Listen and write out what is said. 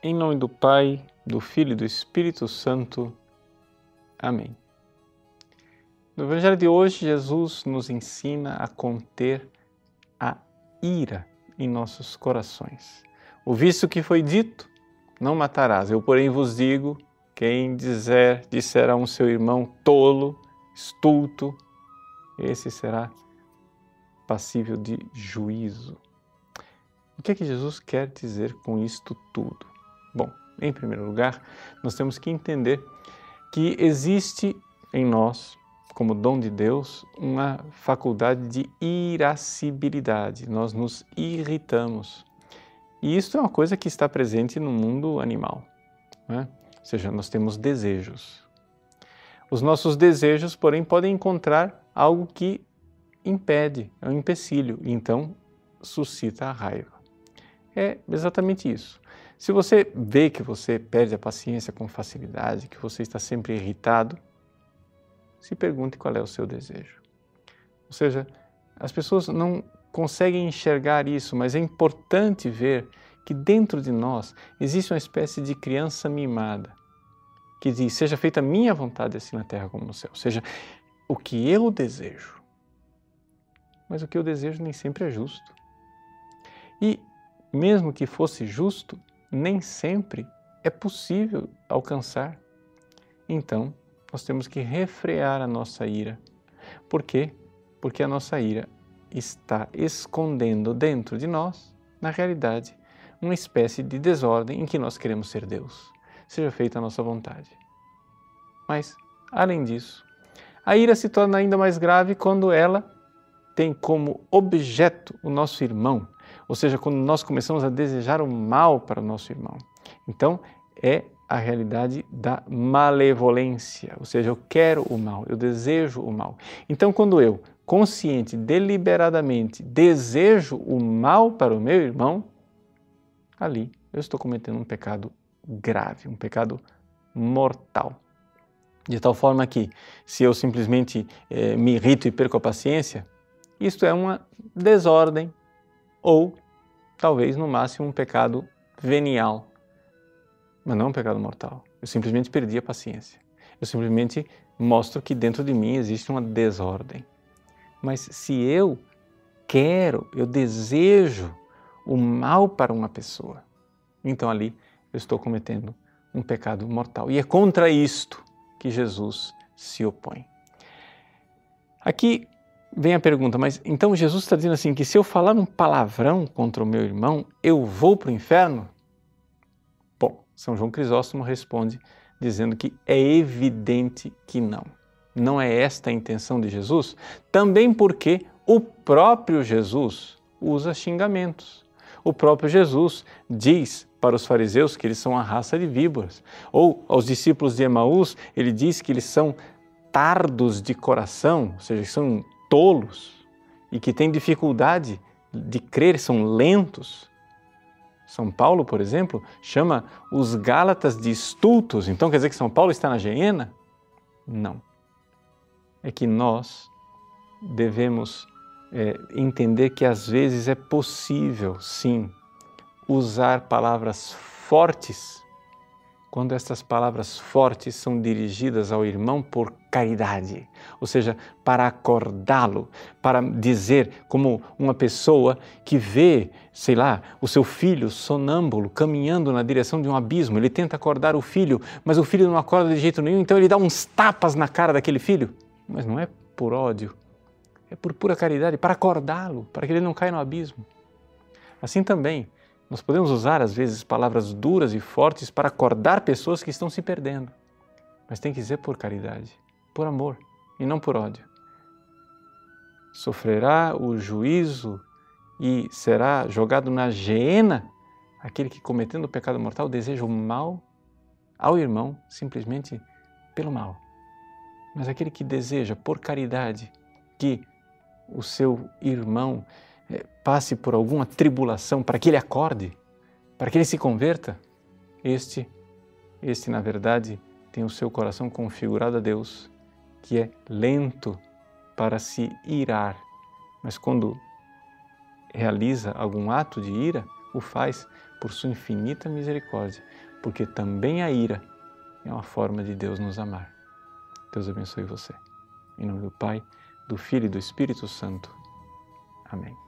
Em nome do Pai, do Filho e do Espírito Santo. Amém. No Evangelho de hoje, Jesus nos ensina a conter a ira em nossos corações. O visto que foi dito, não matarás. Eu, porém, vos digo: quem dizer, disser a um seu irmão tolo, estulto, esse será passível de juízo. O que é que Jesus quer dizer com isto tudo? Bom, em primeiro lugar, nós temos que entender que existe em nós, como dom de Deus, uma faculdade de irascibilidade. Nós nos irritamos. E isso é uma coisa que está presente no mundo animal. Né? Ou seja, nós temos desejos. Os nossos desejos, porém, podem encontrar algo que impede, é um empecilho, e então suscita a raiva. É exatamente isso. Se você vê que você perde a paciência com facilidade, que você está sempre irritado, se pergunte qual é o seu desejo. Ou seja, as pessoas não conseguem enxergar isso, mas é importante ver que dentro de nós existe uma espécie de criança mimada que diz: Seja feita a minha vontade assim na terra como no céu. Ou seja, o que eu desejo. Mas o que eu desejo nem sempre é justo. E mesmo que fosse justo, nem sempre é possível alcançar. Então, nós temos que refrear a nossa ira. Por quê? Porque a nossa ira está escondendo dentro de nós, na realidade, uma espécie de desordem em que nós queremos ser Deus. Seja feita a nossa vontade. Mas, além disso, a ira se torna ainda mais grave quando ela tem como objeto o nosso irmão, ou seja, quando nós começamos a desejar o mal para o nosso irmão. Então, é a realidade da malevolência, ou seja, eu quero o mal, eu desejo o mal. Então, quando eu, consciente, deliberadamente, desejo o mal para o meu irmão, ali eu estou cometendo um pecado grave, um pecado mortal. De tal forma que, se eu simplesmente eh, me irrito e perco a paciência, isto é uma desordem ou talvez no máximo um pecado venial, mas não um pecado mortal. Eu simplesmente perdi a paciência. Eu simplesmente mostro que dentro de mim existe uma desordem. Mas se eu quero, eu desejo o mal para uma pessoa, então ali eu estou cometendo um pecado mortal. E é contra isto que Jesus se opõe. Aqui vem a pergunta, mas então Jesus está dizendo assim: que se eu falar um palavrão contra o meu irmão, eu vou para o inferno? Bom, São João Crisóstomo responde dizendo que é evidente que não. Não é esta a intenção de Jesus, também porque o próprio Jesus usa xingamentos. O próprio Jesus diz para os fariseus que eles são a raça de víboras, ou aos discípulos de Emaús, ele diz que eles são tardos de coração, ou seja, são tolos e que têm dificuldade de crer, são lentos. São Paulo, por exemplo, chama os Gálatas de estultos. Então quer dizer que São Paulo está na geena? Não. É que nós devemos é, entender que às vezes é possível, sim, usar palavras fortes quando estas palavras fortes são dirigidas ao irmão por caridade, ou seja, para acordá-lo, para dizer como uma pessoa que vê, sei lá, o seu filho sonâmbulo caminhando na direção de um abismo, ele tenta acordar o filho, mas o filho não acorda de jeito nenhum, então ele dá uns tapas na cara daquele filho, mas não é por ódio, é por pura caridade, para acordá-lo, para que ele não caia no abismo. Assim também, nós podemos usar, às vezes, palavras duras e fortes para acordar pessoas que estão se perdendo. Mas tem que ser por caridade, por amor e não por ódio. Sofrerá o juízo e será jogado na geena aquele que, cometendo o pecado mortal, deseja o mal ao irmão simplesmente pelo mal. Mas aquele que deseja, por caridade, que o seu irmão passe por alguma tribulação para que ele acorde, para que ele se converta, este, este na verdade tem o seu coração configurado a Deus, que é lento para se irar, mas quando realiza algum ato de ira, o faz por sua infinita misericórdia, porque também a ira é uma forma de Deus nos amar. Deus abençoe você. Em nome do Pai, do Filho e do Espírito Santo. Amém.